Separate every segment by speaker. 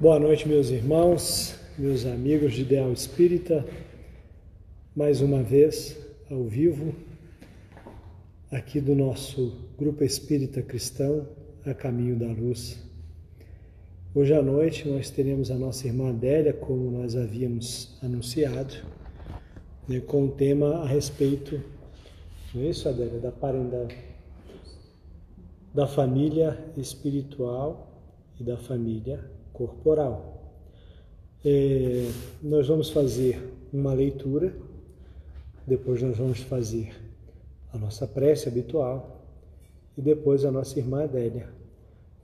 Speaker 1: Boa noite, meus irmãos, meus amigos de Ideal Espírita. Mais uma vez, ao vivo, aqui do nosso Grupo Espírita Cristão, A Caminho da Luz. Hoje à noite nós teremos a nossa irmã Adélia, como nós havíamos anunciado, né, com o tema a respeito, não é isso, Adélia, da, da, da família espiritual e da família corporal. É, nós vamos fazer uma leitura, depois nós vamos fazer a nossa prece habitual e depois a nossa irmã Adélia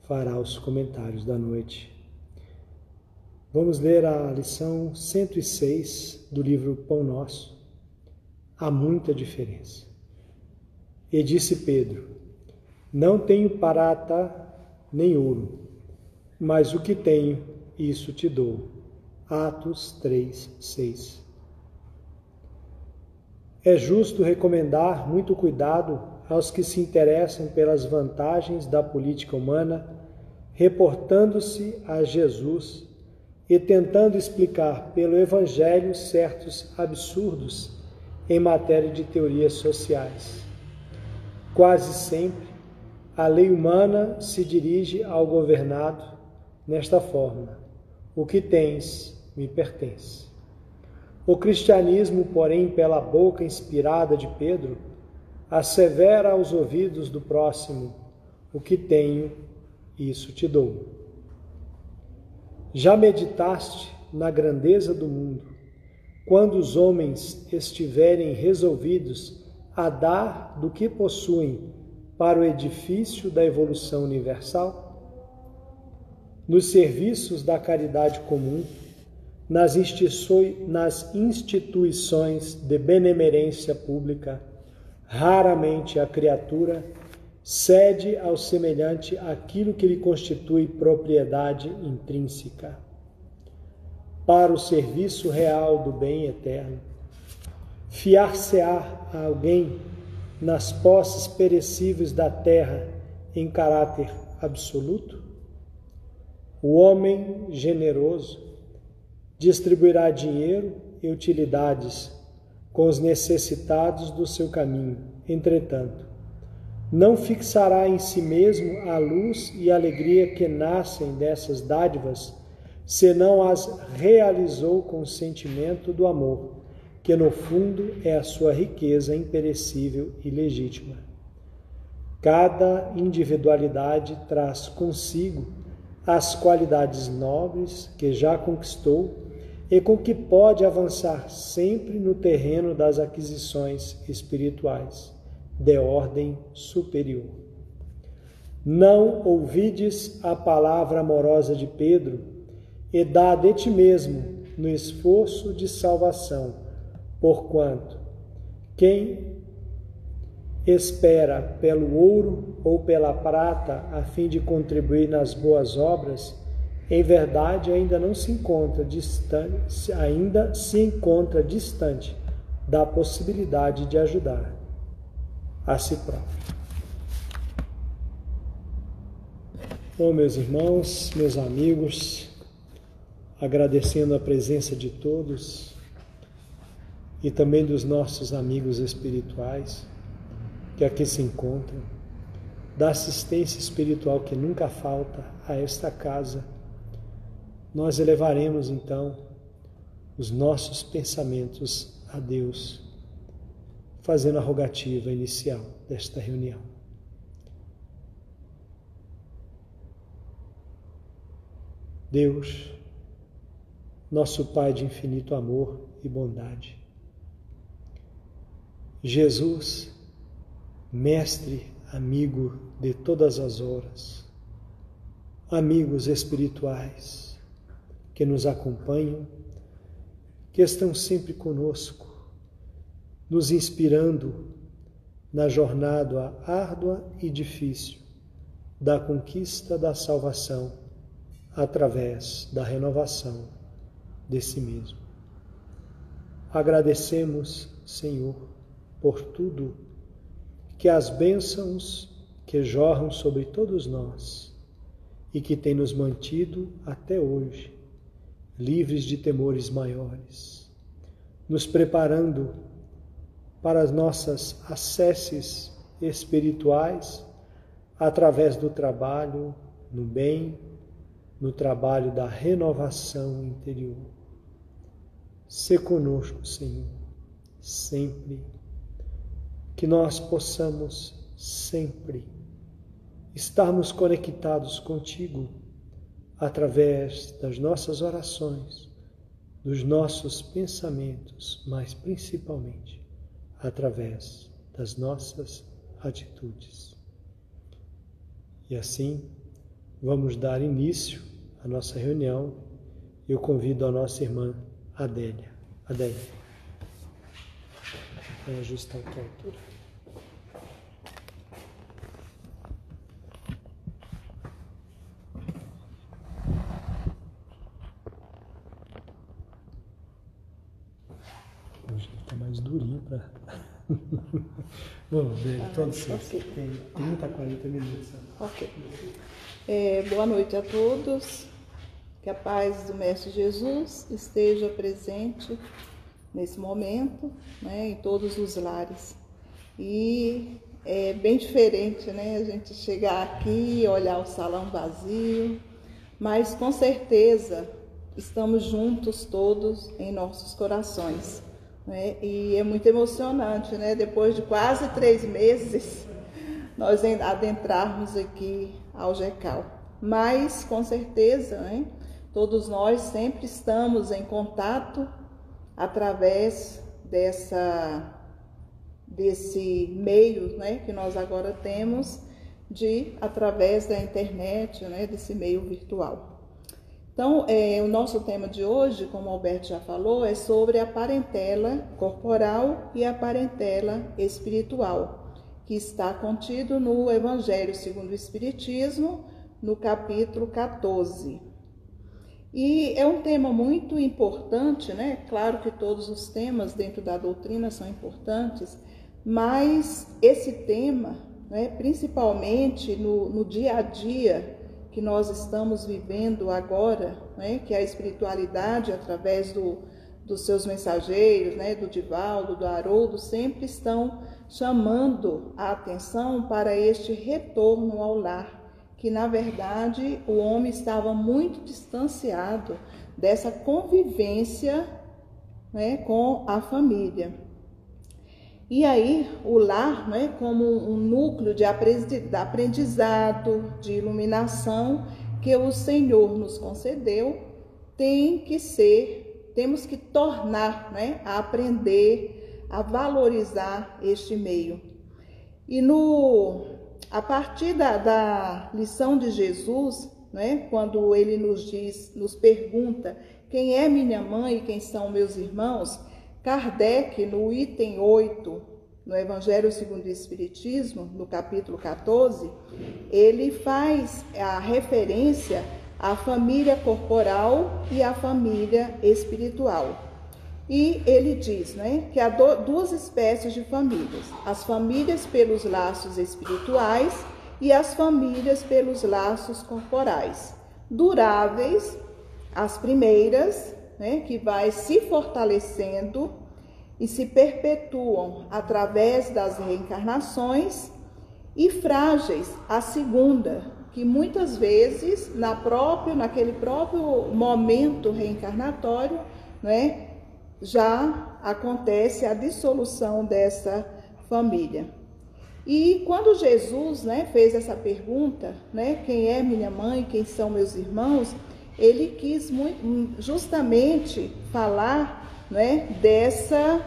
Speaker 1: fará os comentários da noite. Vamos ler a lição 106 do livro Pão Nosso. Há muita diferença. E disse Pedro: Não tenho prata nem ouro mas o que tenho, isso te dou. Atos 3, 6. É justo recomendar muito cuidado aos que se interessam pelas vantagens da política humana, reportando-se a Jesus e tentando explicar pelo Evangelho certos absurdos em matéria de teorias sociais. Quase sempre, a lei humana se dirige ao governado nesta forma: O que tens me pertence. O cristianismo, porém, pela boca inspirada de Pedro, assevera aos ouvidos do próximo: O que tenho, isso te dou. Já meditaste na grandeza do mundo, quando os homens estiverem resolvidos a dar do que possuem para o edifício da evolução universal? Nos serviços da caridade comum, nas instituições de benemerência pública, raramente a criatura cede ao semelhante aquilo que lhe constitui propriedade intrínseca. Para o serviço real do bem eterno, fiar-se-á a alguém nas posses perecíveis da terra em caráter absoluto? O homem generoso distribuirá dinheiro e utilidades com os necessitados do seu caminho. Entretanto, não fixará em si mesmo a luz e a alegria que nascem dessas dádivas, senão as realizou com o sentimento do amor, que no fundo é a sua riqueza imperecível e legítima. Cada individualidade traz consigo as qualidades nobres que já conquistou e com que pode avançar sempre no terreno das aquisições espirituais de ordem superior. Não ouvides a palavra amorosa de Pedro e dá de ti mesmo no esforço de salvação, porquanto quem espera pelo ouro ou pela prata a fim de contribuir nas boas obras, em verdade ainda não se encontra distante, ainda se encontra distante da possibilidade de ajudar a si próprio. Bom, meus irmãos, meus amigos, agradecendo a presença de todos e também dos nossos amigos espirituais que aqui se encontram, da assistência espiritual que nunca falta a esta casa, nós elevaremos então os nossos pensamentos a Deus, fazendo a rogativa inicial desta reunião. Deus, nosso Pai de infinito amor e bondade, Jesus, mestre, amigo de todas as horas, amigos espirituais que nos acompanham, que estão sempre conosco, nos inspirando na jornada árdua e difícil da conquista da salvação através da renovação de si mesmo. Agradecemos, Senhor, por tudo que as bênçãos que jorram sobre todos nós e que tem nos mantido até hoje livres de temores maiores, nos preparando para as nossas acesses espirituais através do trabalho no bem, no trabalho da renovação interior. Se conosco, Senhor, sempre, que nós possamos sempre estarmos conectados contigo através das nossas orações, dos nossos pensamentos, mas principalmente através das nossas atitudes. E assim, vamos dar início à nossa reunião. Eu convido a nossa irmã Adélia. Adélia. Vai ajustar a tua altura. Hoje está mais durinho para. Bom, Adélia, todos vocês.
Speaker 2: ok.
Speaker 1: Tem 30, 40 minutos.
Speaker 2: Ok. É, boa noite a todos. Que a paz do Mestre Jesus esteja presente nesse momento, né, em todos os lares. E é bem diferente, né, a gente chegar aqui olhar o salão vazio, mas com certeza estamos juntos todos em nossos corações. Né? E é muito emocionante, né? Depois de quase três meses, nós adentrarmos aqui ao GECAL. Mas, com certeza, né? todos nós sempre estamos em contato através dessa, desse meio né? que nós agora temos, de através da internet, né? desse meio virtual. Então, é, o nosso tema de hoje, como o Alberto já falou, é sobre a parentela corporal e a parentela espiritual, que está contido no Evangelho segundo o Espiritismo, no capítulo 14. E é um tema muito importante, né? Claro que todos os temas dentro da doutrina são importantes, mas esse tema, né, principalmente no, no dia a dia, que nós estamos vivendo agora, né, que é a espiritualidade através do, dos seus mensageiros, né, do Divaldo, do Haroldo, sempre estão chamando a atenção para este retorno ao lar, que na verdade o homem estava muito distanciado dessa convivência né, com a família. E aí, o lar, né, como um núcleo de aprendizado, de iluminação que o Senhor nos concedeu, tem que ser, temos que tornar né, a aprender, a valorizar este meio. E no, a partir da, da lição de Jesus, né, quando ele nos diz, nos pergunta quem é minha mãe e quem são meus irmãos, Kardec, no item 8, no Evangelho segundo o Espiritismo, no capítulo 14, ele faz a referência à família corporal e à família espiritual. E ele diz né, que há duas espécies de famílias: as famílias pelos laços espirituais e as famílias pelos laços corporais. Duráveis, as primeiras, né, que vai se fortalecendo e se perpetuam através das reencarnações, e frágeis, a segunda, que muitas vezes na próprio, naquele próprio momento reencarnatório, né, já acontece a dissolução dessa família. E quando Jesus né, fez essa pergunta, né, quem é minha mãe, quem são meus irmãos, ele quis muito, justamente falar né, dessa,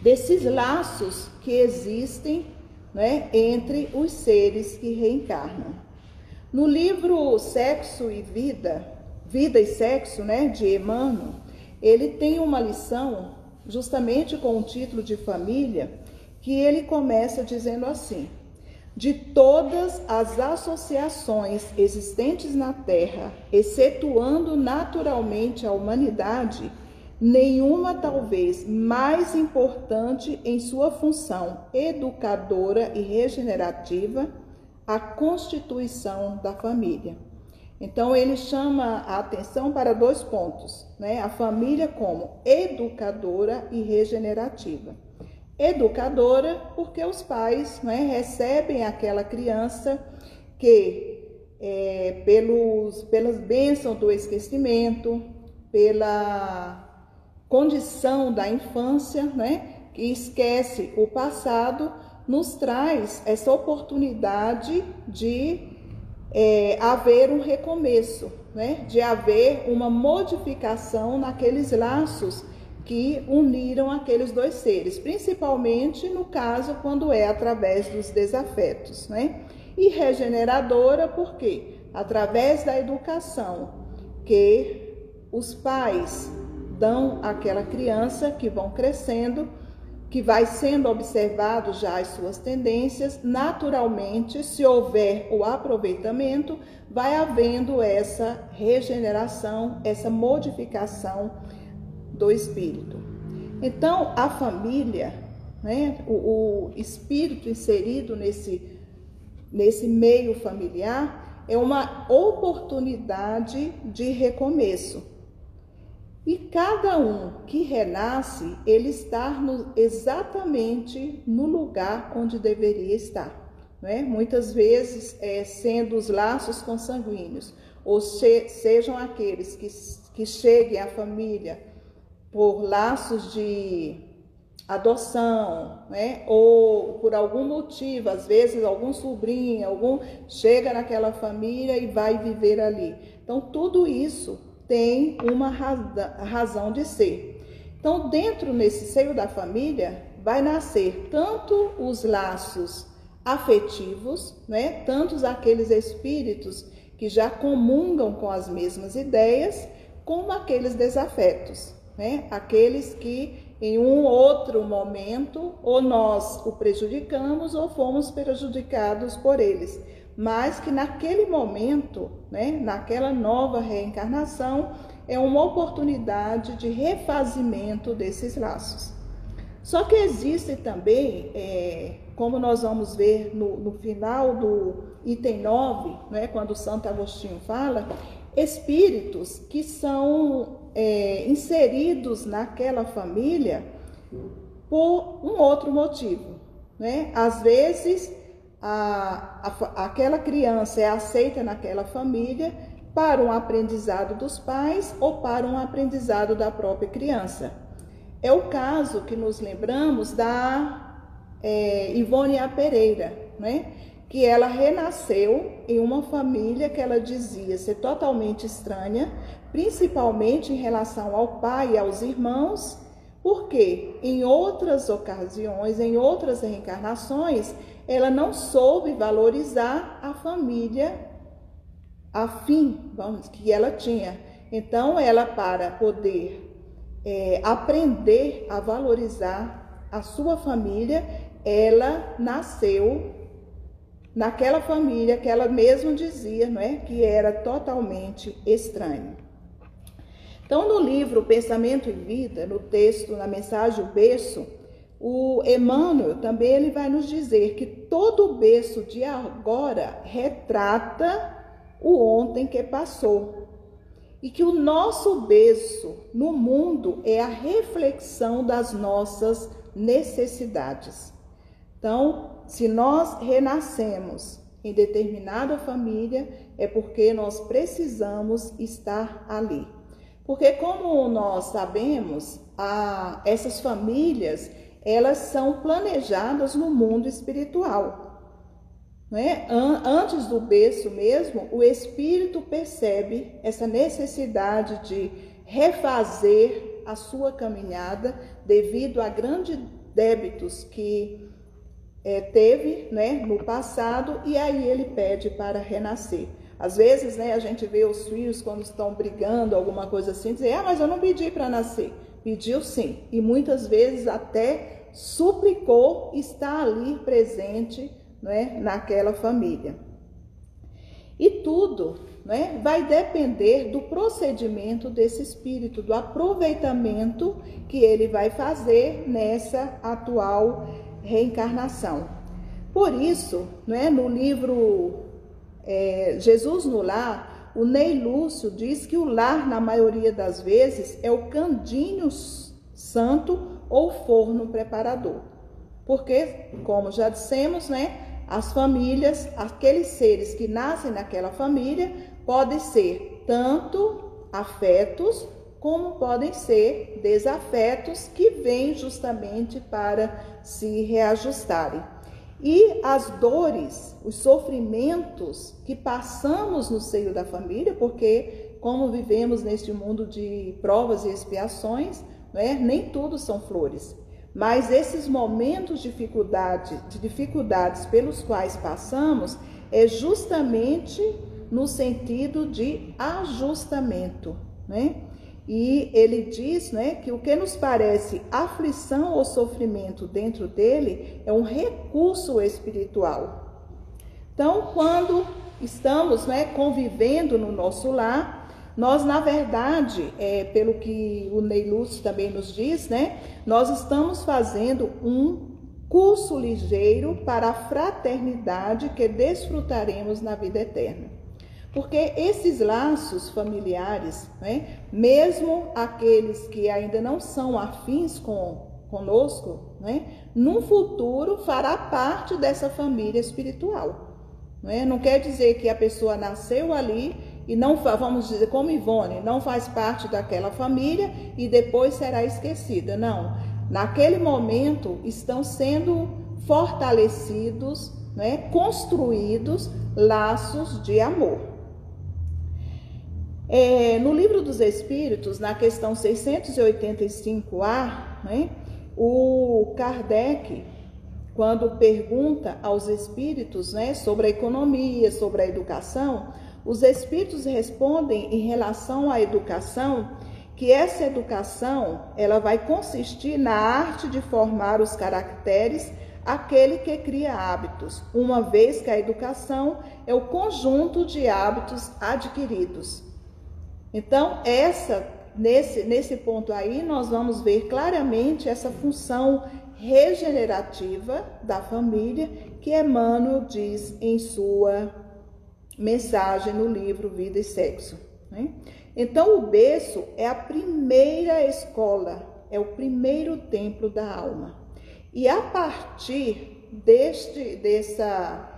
Speaker 2: desses laços que existem né, entre os seres que reencarnam. No livro Sexo e Vida, Vida e Sexo, né, de Emmanuel, ele tem uma lição, justamente com o título de família, que ele começa dizendo assim: de todas as associações existentes na Terra, excetuando naturalmente a humanidade, nenhuma talvez mais importante em sua função educadora e regenerativa, a constituição da família. Então ele chama a atenção para dois pontos, né? A família como educadora e regenerativa. Educadora porque os pais né, recebem aquela criança que é, pelos, pelas bênçãos do esquecimento, pela condição da infância, né, que esquece o passado, nos traz essa oportunidade de é, haver um recomeço, né, de haver uma modificação naqueles laços que uniram aqueles dois seres, principalmente no caso quando é através dos desafetos, né? E regeneradora porque através da educação que os pais dão àquela criança que vão crescendo, que vai sendo observado já as suas tendências, naturalmente, se houver o aproveitamento, vai havendo essa regeneração, essa modificação do espírito. Então, a família, né, o, o espírito inserido nesse, nesse meio familiar, é uma oportunidade de recomeço. E cada um que renasce, ele está no, exatamente no lugar onde deveria estar. Né? Muitas vezes, é, sendo os laços consanguíneos, ou se, sejam aqueles que, que cheguem à família por laços de adoção, né? Ou por algum motivo, às vezes algum sobrinho, algum chega naquela família e vai viver ali. Então tudo isso tem uma razão de ser. Então dentro nesse seio da família vai nascer tanto os laços afetivos, né? Tantos aqueles espíritos que já comungam com as mesmas ideias, como aqueles desafetos né? Aqueles que em um outro momento ou nós o prejudicamos ou fomos prejudicados por eles, mas que naquele momento, né, naquela nova reencarnação, é uma oportunidade de refazimento desses laços. Só que existe também, é, como nós vamos ver no, no final do item 9, né, quando Santo Agostinho fala, espíritos que são é, inseridos naquela família por um outro motivo. Né? Às vezes, a, a, aquela criança é aceita naquela família para um aprendizado dos pais ou para um aprendizado da própria criança. É o caso que nos lembramos da é, Ivônia Pereira, né? que ela renasceu em uma família que ela dizia ser totalmente estranha, principalmente em relação ao pai e aos irmãos, porque em outras ocasiões, em outras reencarnações, ela não soube valorizar a família afim, vamos, que ela tinha. Então, ela para poder é, aprender a valorizar a sua família, ela nasceu naquela família que ela mesma dizia, não é, que era totalmente estranha. Então, no livro Pensamento e Vida, no texto, na mensagem O Berço, o Emmanuel também ele vai nos dizer que todo o berço de agora retrata o ontem que passou. E que o nosso berço no mundo é a reflexão das nossas necessidades. Então, se nós renascemos em determinada família, é porque nós precisamos estar ali. Porque como nós sabemos, a, essas famílias, elas são planejadas no mundo espiritual. Né? Antes do berço mesmo, o espírito percebe essa necessidade de refazer a sua caminhada devido a grandes débitos que é, teve né, no passado e aí ele pede para renascer. Às vezes, né, a gente vê os filhos quando estão brigando, alguma coisa assim, dizer, ah, mas eu não pedi para nascer. Pediu sim. E muitas vezes até suplicou estar ali presente né, naquela família. E tudo né, vai depender do procedimento desse espírito, do aproveitamento que ele vai fazer nessa atual reencarnação. Por isso, né, no livro é, Jesus no Lar, o Ney Lúcio diz que o lar, na maioria das vezes, é o candinho santo ou forno preparador. Porque, como já dissemos, né, as famílias, aqueles seres que nascem naquela família, podem ser tanto afetos como podem ser desafetos que vêm justamente para se reajustarem. E as dores, os sofrimentos que passamos no seio da família, porque como vivemos neste mundo de provas e expiações, né, nem tudo são flores. Mas esses momentos de dificuldade, de dificuldades pelos quais passamos é justamente no sentido de ajustamento, né? E ele diz né, que o que nos parece aflição ou sofrimento dentro dele é um recurso espiritual. Então, quando estamos né, convivendo no nosso lar, nós, na verdade, é, pelo que o Ney Lúcio também nos diz, né, nós estamos fazendo um curso ligeiro para a fraternidade que desfrutaremos na vida eterna. Porque esses laços familiares, né, mesmo aqueles que ainda não são afins com conosco, né, no futuro fará parte dessa família espiritual. Né? Não quer dizer que a pessoa nasceu ali e não, vamos dizer, como Ivone, não faz parte daquela família e depois será esquecida. Não. Naquele momento estão sendo fortalecidos, né, construídos laços de amor. É, no livro dos Espíritos, na questão 685A, né, o Kardec, quando pergunta aos espíritos né, sobre a economia, sobre a educação, os espíritos respondem em relação à educação que essa educação ela vai consistir na arte de formar os caracteres aquele que cria hábitos, uma vez que a educação é o conjunto de hábitos adquiridos. Então, essa nesse nesse ponto aí nós vamos ver claramente essa função regenerativa da família que Emmanuel diz em sua mensagem no livro Vida e Sexo. Né? Então, o berço é a primeira escola, é o primeiro templo da alma. E a partir deste, dessa,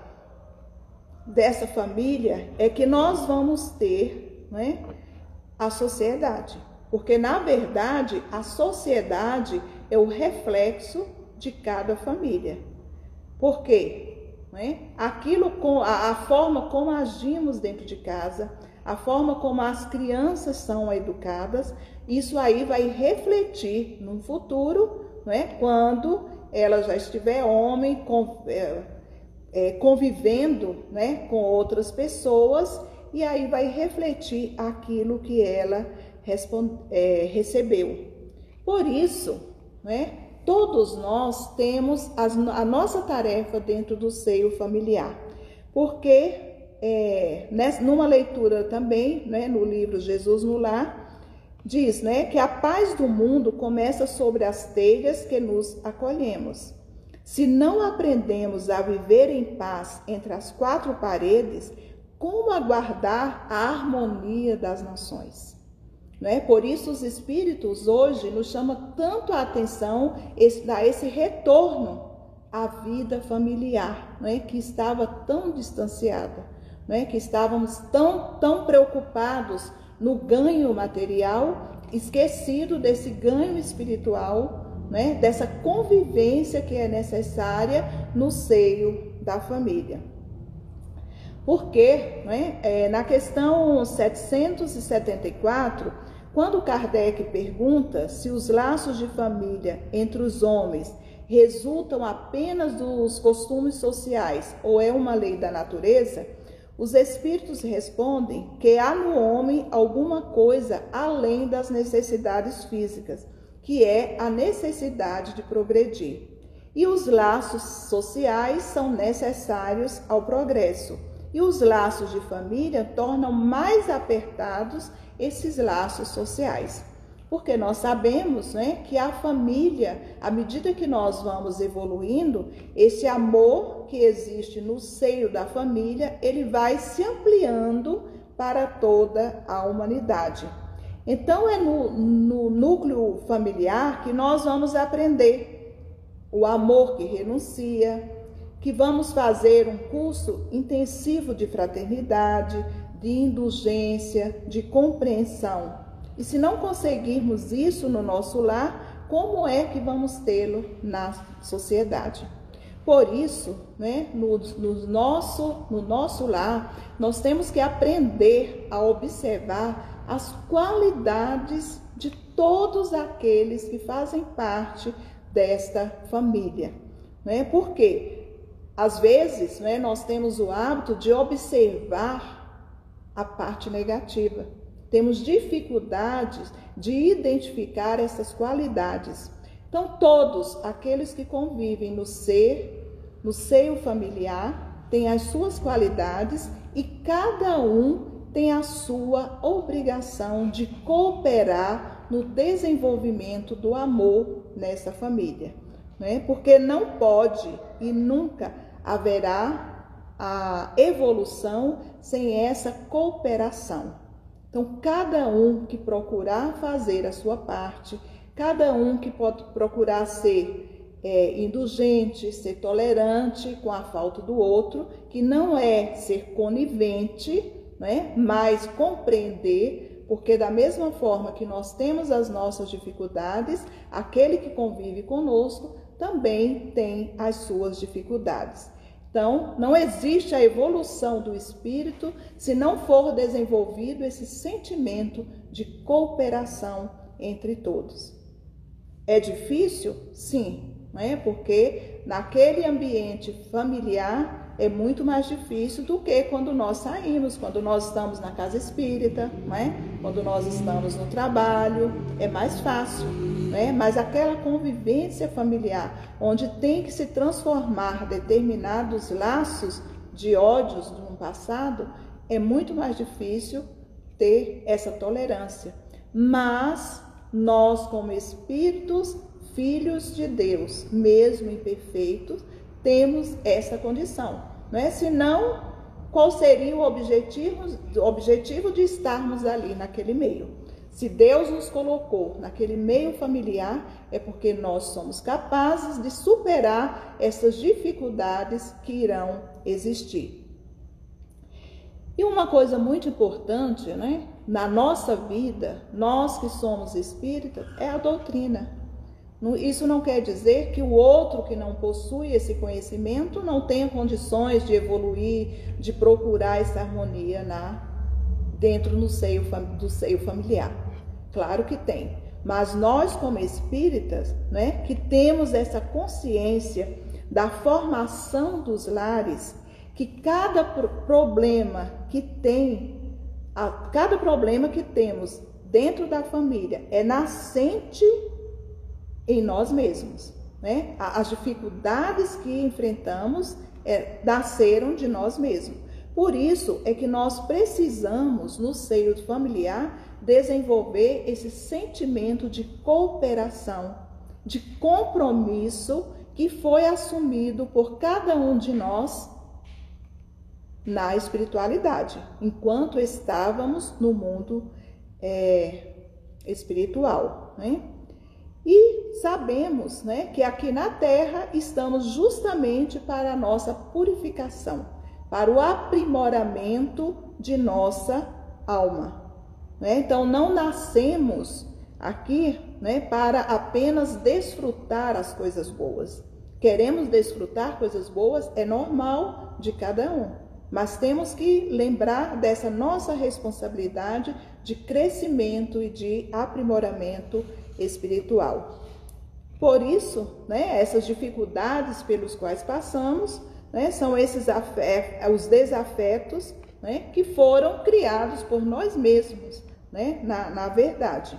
Speaker 2: dessa família é que nós vamos ter né, a sociedade. Porque, na verdade, a sociedade é o reflexo de cada família. Por quê? Né? Aquilo com a, a forma como agimos dentro de casa, a forma como as crianças são educadas, isso aí vai refletir no futuro, né? quando ela já estiver homem, com, é, é, convivendo né? com outras pessoas, e aí vai refletir aquilo que ela responde, é, recebeu. Por isso, né? Todos nós temos a nossa tarefa dentro do seio familiar, porque é, numa leitura também, né, no livro Jesus no Lar, diz né, que a paz do mundo começa sobre as telhas que nos acolhemos. Se não aprendemos a viver em paz entre as quatro paredes, como aguardar a harmonia das nações? Né? Por isso os espíritos hoje nos chamam tanto a atenção esse, esse retorno à vida familiar, né? que estava tão distanciada, né? que estávamos tão, tão preocupados no ganho material, esquecido desse ganho espiritual, né? dessa convivência que é necessária no seio da família. Porque né, é, na questão 774, quando Kardec pergunta se os laços de família entre os homens resultam apenas dos costumes sociais ou é uma lei da natureza, os espíritos respondem que há no homem alguma coisa além das necessidades físicas, que é a necessidade de progredir. E os laços sociais são necessários ao progresso. E os laços de família tornam mais apertados esses laços sociais. Porque nós sabemos né, que a família, à medida que nós vamos evoluindo, esse amor que existe no seio da família, ele vai se ampliando para toda a humanidade. Então é no, no núcleo familiar que nós vamos aprender o amor que renuncia, que vamos fazer um curso intensivo de fraternidade, de indulgência, de compreensão e se não conseguirmos isso no nosso lar, como é que vamos tê-lo na sociedade? Por isso, né, no, no, nosso, no nosso lar, nós temos que aprender a observar as qualidades de todos aqueles que fazem parte desta família. Né? Porque, às vezes, né, nós temos o hábito de observar a parte negativa. Temos dificuldades de identificar essas qualidades. Então, todos aqueles que convivem no ser, no seio familiar, têm as suas qualidades e cada um tem a sua obrigação de cooperar no desenvolvimento do amor nessa família. Né? Porque não pode e nunca haverá a evolução sem essa cooperação. Então, cada um que procurar fazer a sua parte, cada um que pode procurar ser é, indulgente, ser tolerante com a falta do outro, que não é ser conivente, né, mas compreender, porque da mesma forma que nós temos as nossas dificuldades, aquele que convive conosco também tem as suas dificuldades. Então, não existe a evolução do espírito se não for desenvolvido esse sentimento de cooperação entre todos. É difícil? Sim, né? porque naquele ambiente familiar é muito mais difícil do que quando nós saímos, quando nós estamos na casa espírita, né? quando nós estamos no trabalho, é mais fácil. Né? Mas aquela convivência familiar, onde tem que se transformar determinados laços de ódios do passado, é muito mais difícil ter essa tolerância. Mas nós, como espíritos, filhos de Deus, mesmo imperfeitos, temos essa condição. Não é? Senão, qual seria o objetivo, objetivo de estarmos ali naquele meio? Se Deus nos colocou naquele meio familiar, é porque nós somos capazes de superar essas dificuldades que irão existir. E uma coisa muito importante, né? Na nossa vida, nós que somos espíritas, é a doutrina. Isso não quer dizer que o outro que não possui esse conhecimento não tenha condições de evoluir, de procurar essa harmonia na dentro no seio do seio familiar. Claro que tem, mas nós como espíritas, né, que temos essa consciência da formação dos lares, que cada problema que tem, a, cada problema que temos dentro da família é nascente em nós mesmos. Né? As dificuldades que enfrentamos é, nasceram de nós mesmos. Por isso é que nós precisamos, no seio familiar, desenvolver esse sentimento de cooperação, de compromisso que foi assumido por cada um de nós na espiritualidade, enquanto estávamos no mundo é, espiritual. Né? E sabemos né, que aqui na Terra estamos justamente para a nossa purificação, para o aprimoramento de nossa alma. Né? Então, não nascemos aqui né, para apenas desfrutar as coisas boas. Queremos desfrutar coisas boas, é normal de cada um, mas temos que lembrar dessa nossa responsabilidade de crescimento e de aprimoramento espiritual. Por isso, né, essas dificuldades pelos quais passamos, né, são esses os desafetos né, que foram criados por nós mesmos, né, na, na verdade.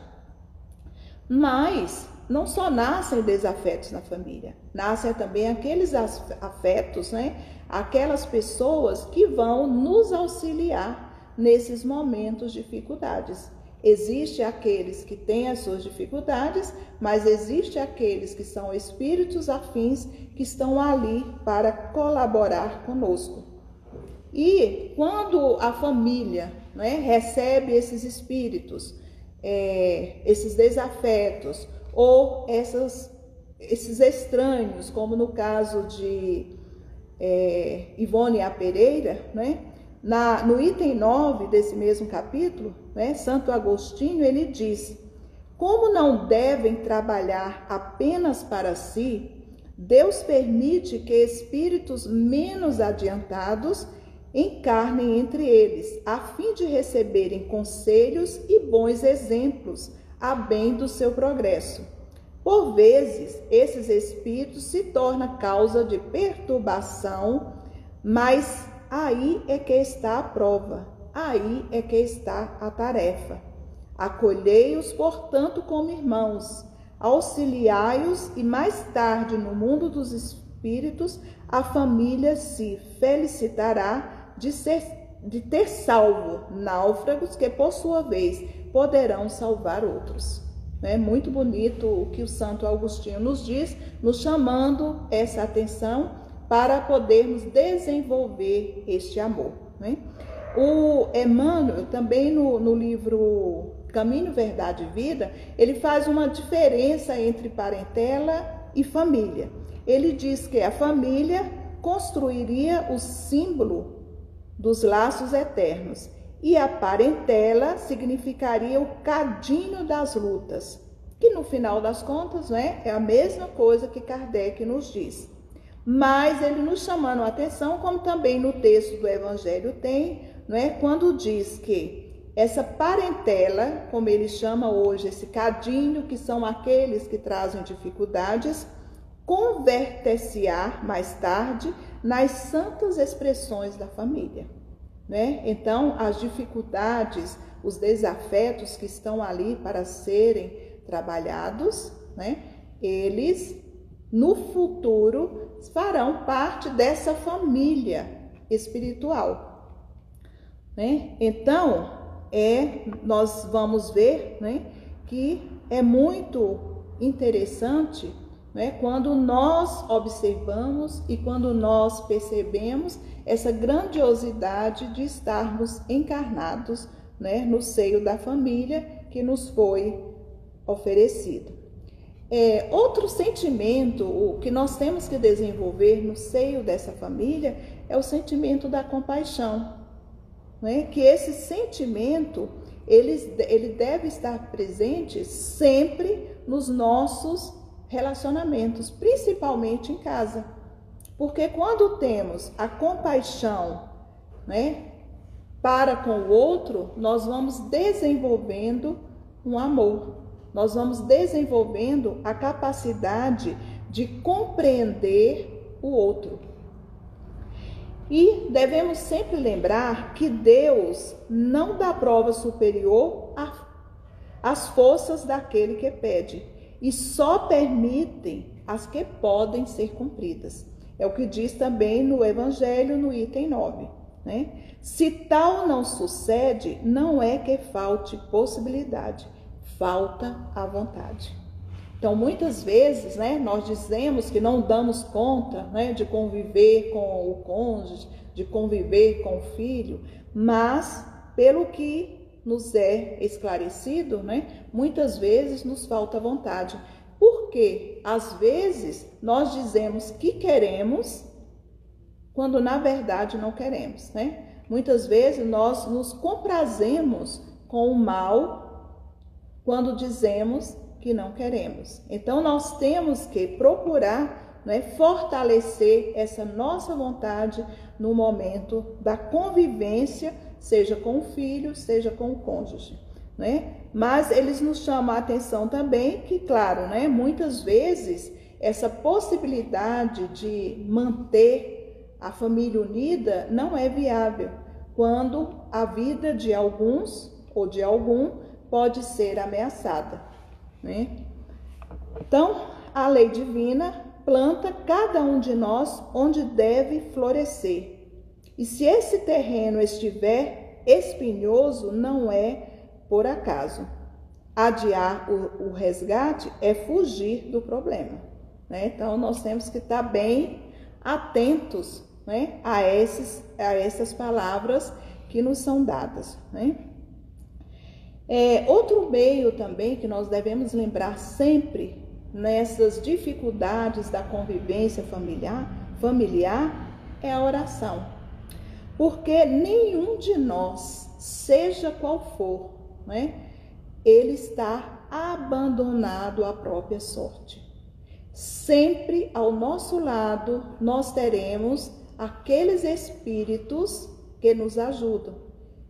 Speaker 2: Mas não só nascem desafetos na família, nascem também aqueles afetos, né, aquelas pessoas que vão nos auxiliar nesses momentos de dificuldades. Existe aqueles que têm as suas dificuldades, mas existe aqueles que são espíritos afins que estão ali para colaborar conosco. E quando a família né, recebe esses espíritos, é, esses desafetos ou essas, esses estranhos, como no caso de é, Ivone A. Pereira, né, na, no item 9 desse mesmo capítulo, né, Santo Agostinho, ele diz: Como não devem trabalhar apenas para si, Deus permite que espíritos menos adiantados encarnem entre eles, a fim de receberem conselhos e bons exemplos a bem do seu progresso. Por vezes, esses espíritos se tornam causa de perturbação, mas aí é que está a prova, aí é que está a tarefa. Acolhei-os, portanto, como irmãos, auxiliai-os e mais tarde, no mundo dos espíritos, a família se felicitará de, ser, de ter salvo náufragos que, por sua vez, poderão salvar outros. É muito bonito o que o Santo Agostinho nos diz, nos chamando essa atenção para podermos desenvolver este amor. Né? O Emmanuel, também no, no livro Caminho, Verdade e Vida, ele faz uma diferença entre parentela e família. Ele diz que a família construiria o símbolo dos laços eternos, e a parentela significaria o cadinho das lutas, que no final das contas né, é a mesma coisa que Kardec nos diz. Mas ele nos chamando a atenção, como também no texto do Evangelho tem, não é, quando diz que essa parentela, como ele chama hoje, esse cadinho, que são aqueles que trazem dificuldades, converter-se-á mais tarde nas santas expressões da família. Né? Então, as dificuldades, os desafetos que estão ali para serem trabalhados, né? eles no futuro farão parte dessa família espiritual. Né? Então, é, nós vamos ver né, que é muito interessante né? Quando nós observamos e quando nós percebemos essa grandiosidade de estarmos encarnados né, no seio da família que nos foi oferecido. É, outro sentimento o que nós temos que desenvolver no seio dessa família é o sentimento da compaixão. Né? Que esse sentimento ele, ele deve estar presente sempre nos nossos relacionamentos, principalmente em casa. Porque quando temos a compaixão, né, para com o outro, nós vamos desenvolvendo um amor. Nós vamos desenvolvendo a capacidade de compreender o outro. E devemos sempre lembrar que Deus não dá prova superior às forças daquele que pede e só permitem as que podem ser cumpridas. É o que diz também no Evangelho, no item 9. Né? Se tal não sucede, não é que falte possibilidade, falta a vontade. Então, muitas vezes, né, nós dizemos que não damos conta né, de conviver com o cônjuge, de conviver com o filho, mas pelo que nos é esclarecido, né? Muitas vezes nos falta vontade. Porque às vezes nós dizemos que queremos quando na verdade não queremos, né? Muitas vezes nós nos comprazemos com o mal quando dizemos que não queremos. Então nós temos que procurar né, fortalecer essa nossa vontade no momento da convivência seja com o filho, seja com o cônjuge, né? Mas eles nos chamam a atenção também que, claro, né, muitas vezes essa possibilidade de manter a família unida não é viável quando a vida de alguns ou de algum pode ser ameaçada, né? Então, a lei divina planta cada um de nós onde deve florescer e se esse terreno estiver espinhoso, não é por acaso. Adiar o, o resgate é fugir do problema. Né? Então, nós temos que estar bem atentos né, a, esses, a essas palavras que nos são dadas. Né? É, outro meio também que nós devemos lembrar sempre nessas dificuldades da convivência familiar, familiar é a oração. Porque nenhum de nós, seja qual for, né, ele está abandonado à própria sorte. Sempre ao nosso lado nós teremos aqueles espíritos que nos ajudam,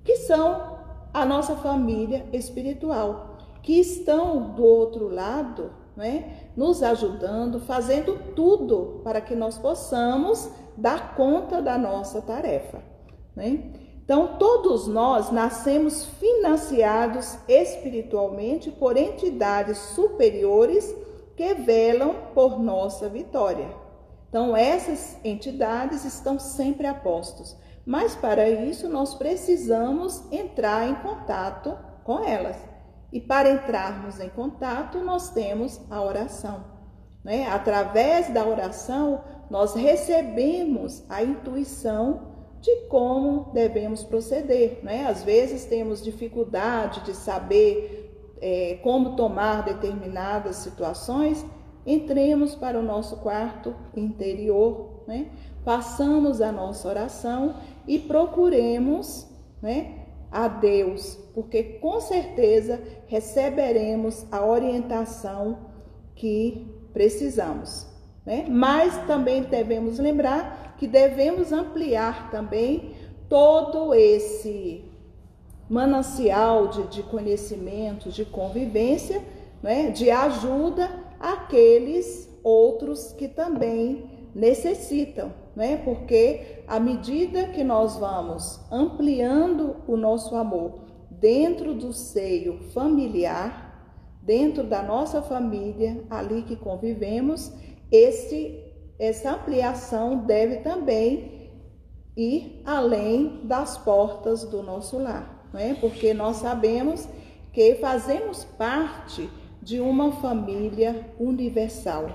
Speaker 2: que são a nossa família espiritual, que estão do outro lado, né, nos ajudando, fazendo tudo para que nós possamos dar conta da nossa tarefa. Né? Então, todos nós nascemos financiados espiritualmente por entidades superiores que velam por nossa vitória. Então, essas entidades estão sempre a postos, mas para isso nós precisamos entrar em contato com elas. E para entrarmos em contato, nós temos a oração. Né? Através da oração, nós recebemos a intuição de como devemos proceder. Né? Às vezes temos dificuldade de saber é, como tomar determinadas situações, entremos para o nosso quarto interior, né? Façamos a nossa oração e procuremos né, a Deus, porque com certeza receberemos a orientação que precisamos. Né? Mas também devemos lembrar que devemos ampliar também todo esse manancial de, de conhecimento, de convivência, né? de ajuda àqueles outros que também necessitam, né? Porque à medida que nós vamos ampliando o nosso amor dentro do seio familiar, dentro da nossa família, ali que convivemos, esse, essa ampliação deve também ir além das portas do nosso lar, não é? Porque nós sabemos que fazemos parte de uma família universal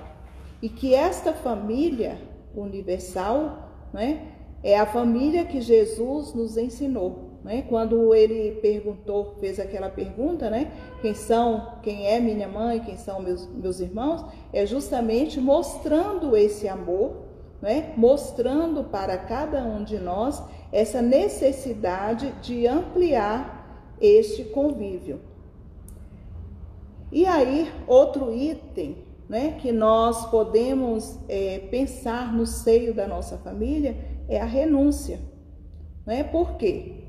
Speaker 2: e que esta família universal, não é? É a família que Jesus nos ensinou. Né? Quando ele perguntou, fez aquela pergunta, né? Quem são, quem é minha mãe, quem são meus, meus irmãos, é justamente mostrando esse amor, né? Mostrando para cada um de nós essa necessidade de ampliar este convívio. E aí, outro item né, que nós podemos é, pensar no seio da nossa família é a renúncia. Né? Por quê?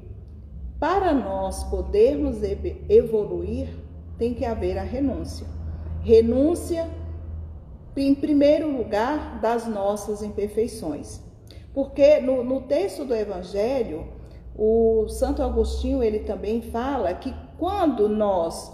Speaker 2: Para nós podermos evoluir, tem que haver a renúncia. Renúncia, em primeiro lugar, das nossas imperfeições. Porque no, no texto do Evangelho, o Santo Agostinho ele também fala que quando nós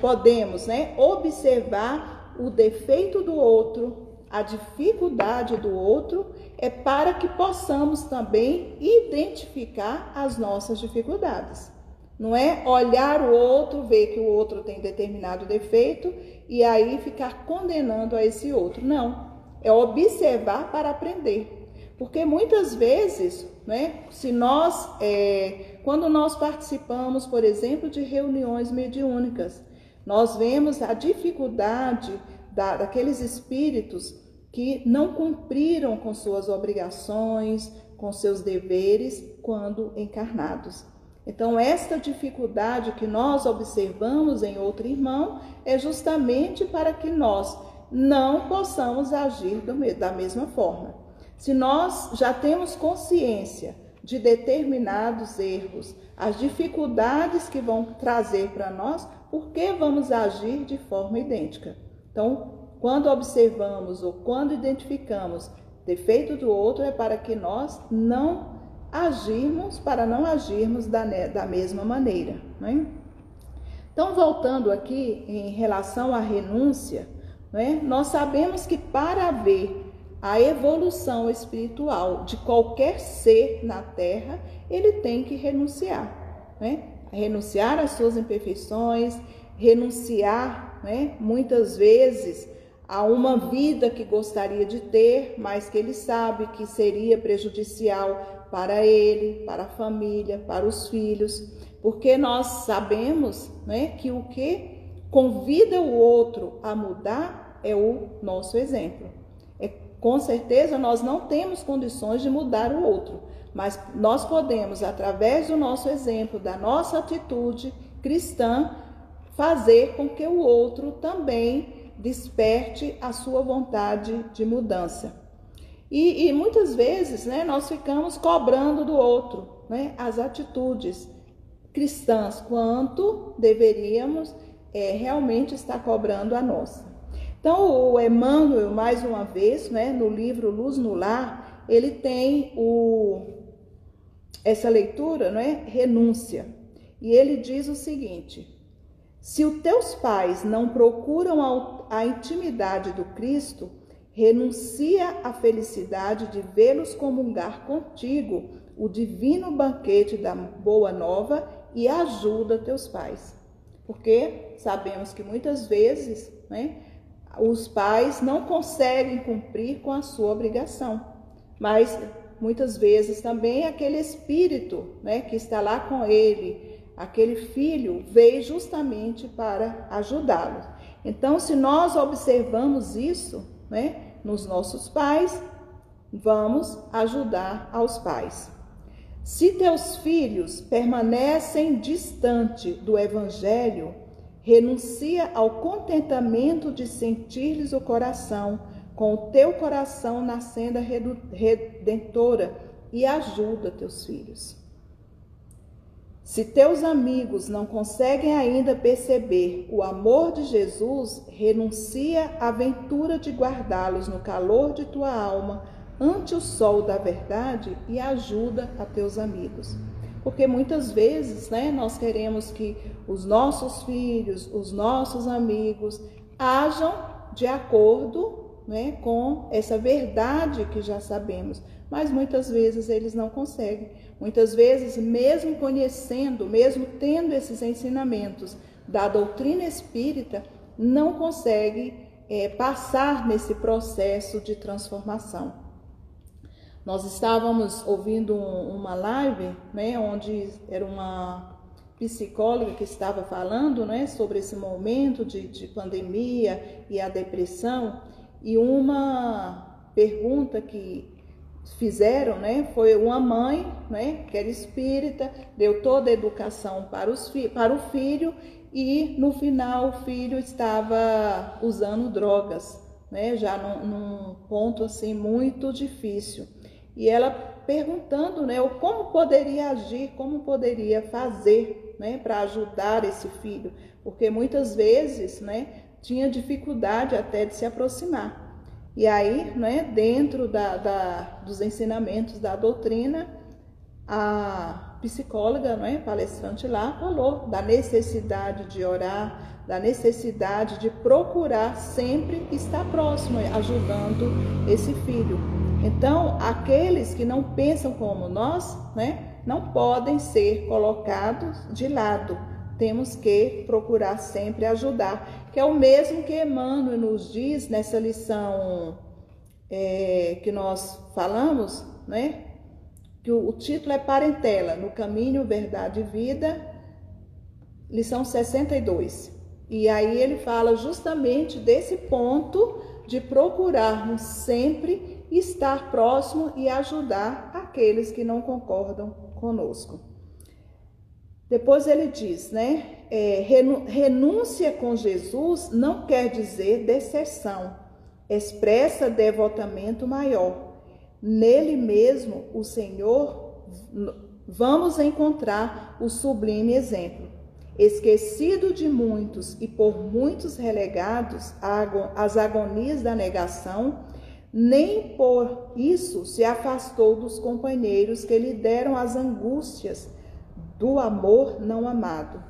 Speaker 2: podemos né, observar o defeito do outro, a dificuldade do outro é para que possamos também identificar as nossas dificuldades. Não é olhar o outro, ver que o outro tem determinado defeito e aí ficar condenando a esse outro. Não. É observar para aprender. Porque muitas vezes, né, se nós, é, quando nós participamos, por exemplo, de reuniões mediúnicas, nós vemos a dificuldade da, daqueles espíritos que não cumpriram com suas obrigações, com seus deveres quando encarnados. Então, esta dificuldade que nós observamos em outro irmão é justamente para que nós não possamos agir da mesma forma. Se nós já temos consciência de determinados erros, as dificuldades que vão trazer para nós, por que vamos agir de forma idêntica? Então, quando observamos ou quando identificamos defeito do outro, é para que nós não agirmos, para não agirmos da, da mesma maneira. Né? Então, voltando aqui em relação à renúncia, né, nós sabemos que para haver a evolução espiritual de qualquer ser na Terra, ele tem que renunciar. Né? Renunciar às suas imperfeições, renunciar, né, muitas vezes, a uma vida que gostaria de ter, mas que ele sabe que seria prejudicial para ele, para a família, para os filhos, porque nós sabemos né, que o que convida o outro a mudar é o nosso exemplo. É, com certeza nós não temos condições de mudar o outro, mas nós podemos, através do nosso exemplo, da nossa atitude cristã, fazer com que o outro também desperte a sua vontade de mudança. E, e muitas vezes né, nós ficamos cobrando do outro né, as atitudes cristãs, quanto deveríamos é, realmente estar cobrando a nossa. Então, o Emmanuel, mais uma vez, né, no livro Luz no Lar, ele tem o, essa leitura, né, renúncia. E ele diz o seguinte: se os teus pais não procuram a, a intimidade do Cristo, renuncia à felicidade de vê-los comungar contigo o divino banquete da boa nova e ajuda teus pais. Porque sabemos que muitas vezes, né, os pais não conseguem cumprir com a sua obrigação, mas muitas vezes também aquele espírito, né, que está lá com ele, aquele filho veio justamente para ajudá-lo. Então, se nós observamos isso, né, nos nossos pais, vamos ajudar aos pais. Se teus filhos permanecem distante do evangelho, renuncia ao contentamento de sentir-lhes o coração, com o teu coração na senda redentora e ajuda teus filhos. Se teus amigos não conseguem ainda perceber o amor de Jesus, renuncia à aventura de guardá-los no calor de tua alma ante o sol da verdade e ajuda a teus amigos. Porque muitas vezes, né, nós queremos que os nossos filhos, os nossos amigos hajam de acordo, né, com essa verdade que já sabemos, mas muitas vezes eles não conseguem. Muitas vezes, mesmo conhecendo, mesmo tendo esses ensinamentos da doutrina espírita, não consegue é, passar nesse processo de transformação. Nós estávamos ouvindo uma live, né, onde era uma psicóloga que estava falando, né, sobre esse momento de, de pandemia e a depressão, e uma pergunta que fizeram, né, foi uma mãe, né, que era espírita, deu toda a educação para, os para o filho e no final o filho estava usando drogas, né, já num, num ponto assim muito difícil. E ela perguntando, né, como poderia agir, como poderia fazer, né, para ajudar esse filho, porque muitas vezes, né, tinha dificuldade até de se aproximar. E aí, né, dentro da, da, dos ensinamentos da doutrina, a psicóloga, né, palestrante lá, falou da necessidade de orar, da necessidade de procurar sempre estar próximo, ajudando esse filho. Então, aqueles que não pensam como nós, né, não podem ser colocados de lado temos que procurar sempre ajudar, que é o mesmo que Emmanuel nos diz nessa lição é, que nós falamos, né? Que o, o título é Parentela, no caminho, verdade e vida, lição 62. E aí ele fala justamente desse ponto de procurarmos sempre estar próximo e ajudar aqueles que não concordam conosco. Depois ele diz, né? É, renúncia com Jesus não quer dizer deserção, expressa devotamento maior. Nele mesmo, o Senhor, vamos encontrar o sublime exemplo. Esquecido de muitos e por muitos relegados às agonias da negação, nem por isso se afastou dos companheiros que lhe deram as angústias do amor não amado.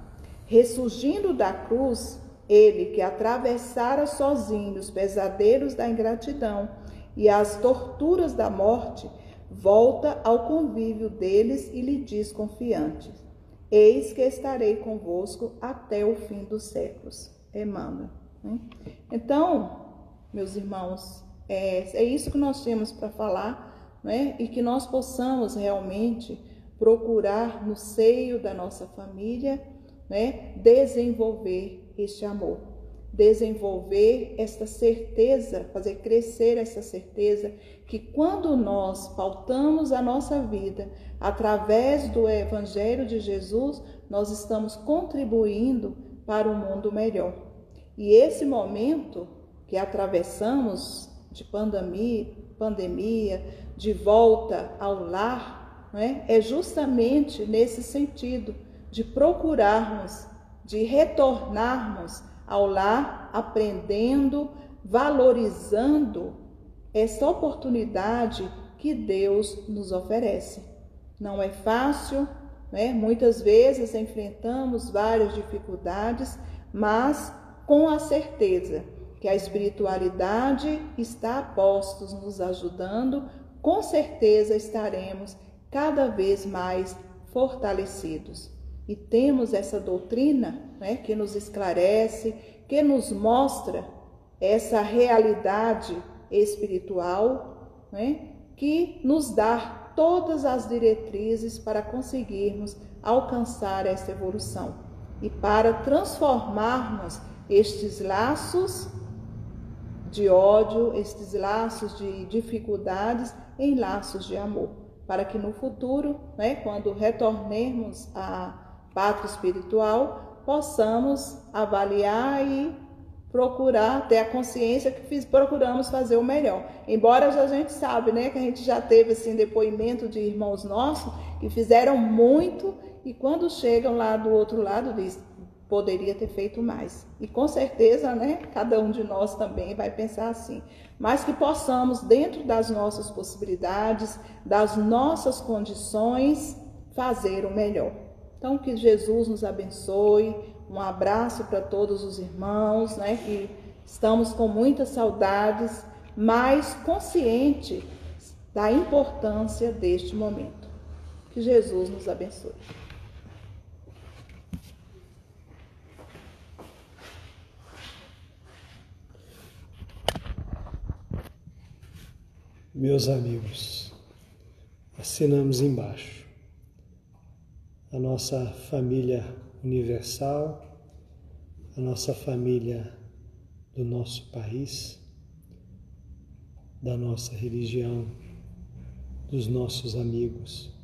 Speaker 2: Ressurgindo da cruz, ele que atravessara sozinho os pesadelos da ingratidão e as torturas da morte, volta ao convívio deles e lhe diz confiante: Eis que estarei convosco até o fim dos séculos. Emmanuel. Né? Então, meus irmãos, é, é isso que nós temos para falar, né? E que nós possamos realmente procurar no seio da nossa família, né? Desenvolver este amor, desenvolver esta certeza, fazer crescer essa certeza que quando nós pautamos a nossa vida através do Evangelho de Jesus, nós estamos contribuindo para um mundo melhor. E esse momento que atravessamos de pandemia, pandemia de volta ao lar, né, é justamente nesse sentido de procurarmos, de retornarmos ao lar, aprendendo, valorizando essa oportunidade que Deus nos oferece. Não é fácil, né? muitas vezes enfrentamos várias dificuldades, mas com a certeza que a espiritualidade está a postos nos ajudando, com certeza estaremos cada vez mais fortalecidos. E temos essa doutrina né, que nos esclarece, que nos mostra essa realidade espiritual, né, que nos dá todas as diretrizes para conseguirmos alcançar essa evolução e para transformarmos estes laços de ódio, estes laços de dificuldades em laços de amor, para que no futuro, né, quando retornemos à pátria espiritual, possamos avaliar e procurar ter a consciência que fiz, procuramos fazer o melhor. Embora a gente sabe, né, que a gente já teve assim depoimento de irmãos nossos que fizeram muito e quando chegam lá do outro lado diz poderia ter feito mais. E com certeza, né, cada um de nós também vai pensar assim. Mas que possamos dentro das nossas possibilidades, das nossas condições, fazer o melhor. Então que Jesus nos abençoe, um abraço para todos os irmãos, né, que estamos com muitas saudades, mas consciente da importância deste momento. Que Jesus nos abençoe.
Speaker 1: Meus amigos, assinamos embaixo a nossa família universal, a nossa família do nosso país, da nossa religião, dos nossos amigos.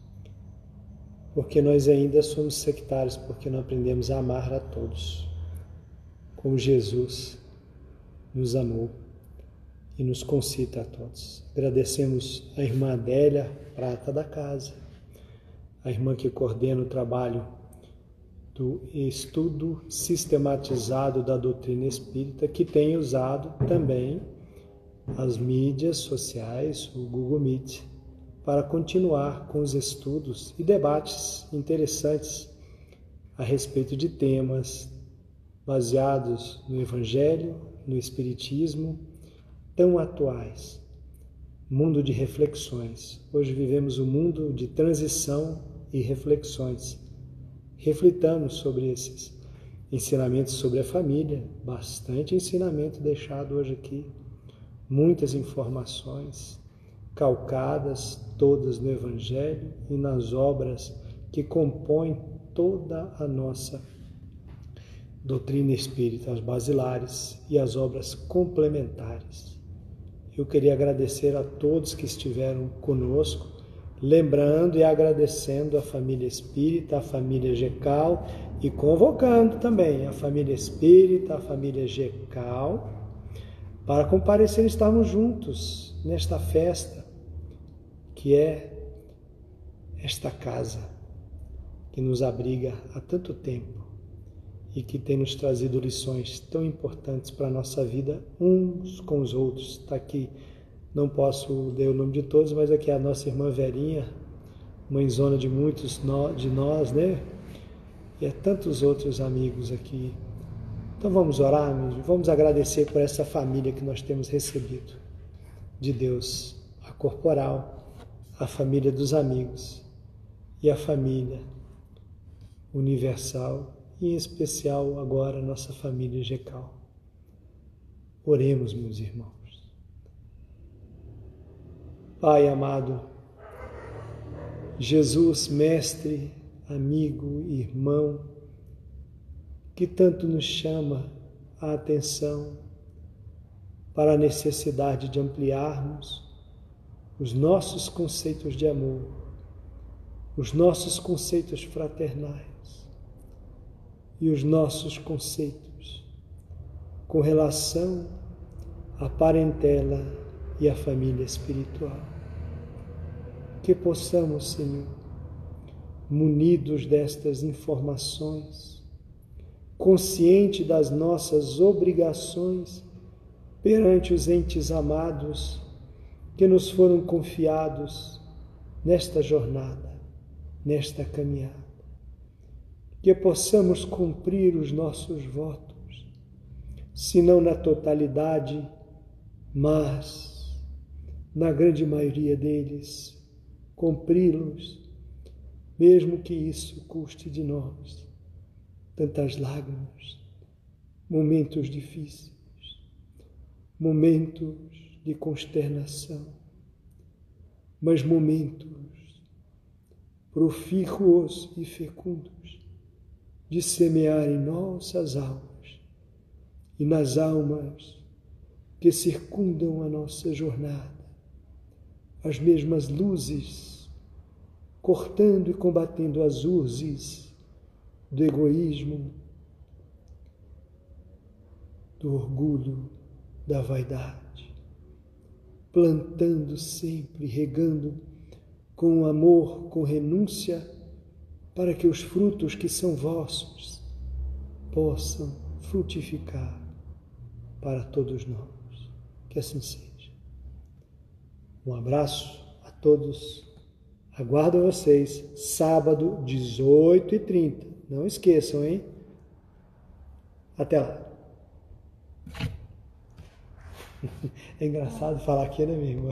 Speaker 1: Porque nós ainda somos sectários, porque não aprendemos a amar a todos, como Jesus nos amou e nos concita a todos. Agradecemos a irmã Adélia, prata da casa, a irmã que coordena o trabalho do estudo sistematizado da doutrina espírita, que tem usado também as mídias sociais, o Google Meet, para continuar com os estudos e debates interessantes a respeito de temas baseados no Evangelho, no Espiritismo, tão atuais. Mundo de reflexões. Hoje vivemos um mundo de transição e reflexões reflitamos sobre esses ensinamentos sobre a família, bastante ensinamento deixado hoje aqui, muitas informações calcadas todas no Evangelho e nas obras que compõem toda a nossa doutrina espírita, as basilares e as obras complementares. Eu queria agradecer a todos que estiveram conosco lembrando e agradecendo a família espírita, a família Gecal e convocando também a família espírita, a família Gecal, para comparecer e estarmos juntos nesta festa que é esta casa que nos abriga há tanto tempo e que tem nos trazido lições tão importantes para a nossa vida uns com os outros. Está aqui não posso ler o nome de todos, mas aqui é a nossa irmã Verinha, mãezona de muitos de nós, né? E a tantos outros amigos aqui. Então vamos orar, vamos agradecer por essa família que nós temos recebido de Deus, a corporal, a família dos amigos e a família universal em especial agora nossa família Gecal. Oremos, meus irmãos. Pai amado, Jesus, mestre, amigo, irmão, que tanto nos chama a atenção para a necessidade de ampliarmos os nossos conceitos de amor, os nossos conceitos fraternais e os nossos conceitos com relação à parentela e à família espiritual. Que possamos, Senhor, munidos destas informações, consciente das nossas obrigações perante os entes amados que nos foram confiados nesta jornada, nesta caminhada que possamos cumprir os nossos votos, se não na totalidade, mas na grande maioria deles, cumpri-los, mesmo que isso custe de nós tantas lágrimas, momentos difíceis, momentos de consternação, mas momentos profícuos e fecundos de semear em nossas almas e nas almas que circundam a nossa jornada. As mesmas luzes, cortando e combatendo as urzes do egoísmo, do orgulho, da vaidade, plantando sempre, regando com amor, com renúncia para que os frutos que são vossos possam frutificar para todos nós. Que assim seja. Um abraço a todos. Aguardo vocês sábado, 18h30. Não esqueçam, hein? Até lá. É engraçado falar aqui, né, minha irmã?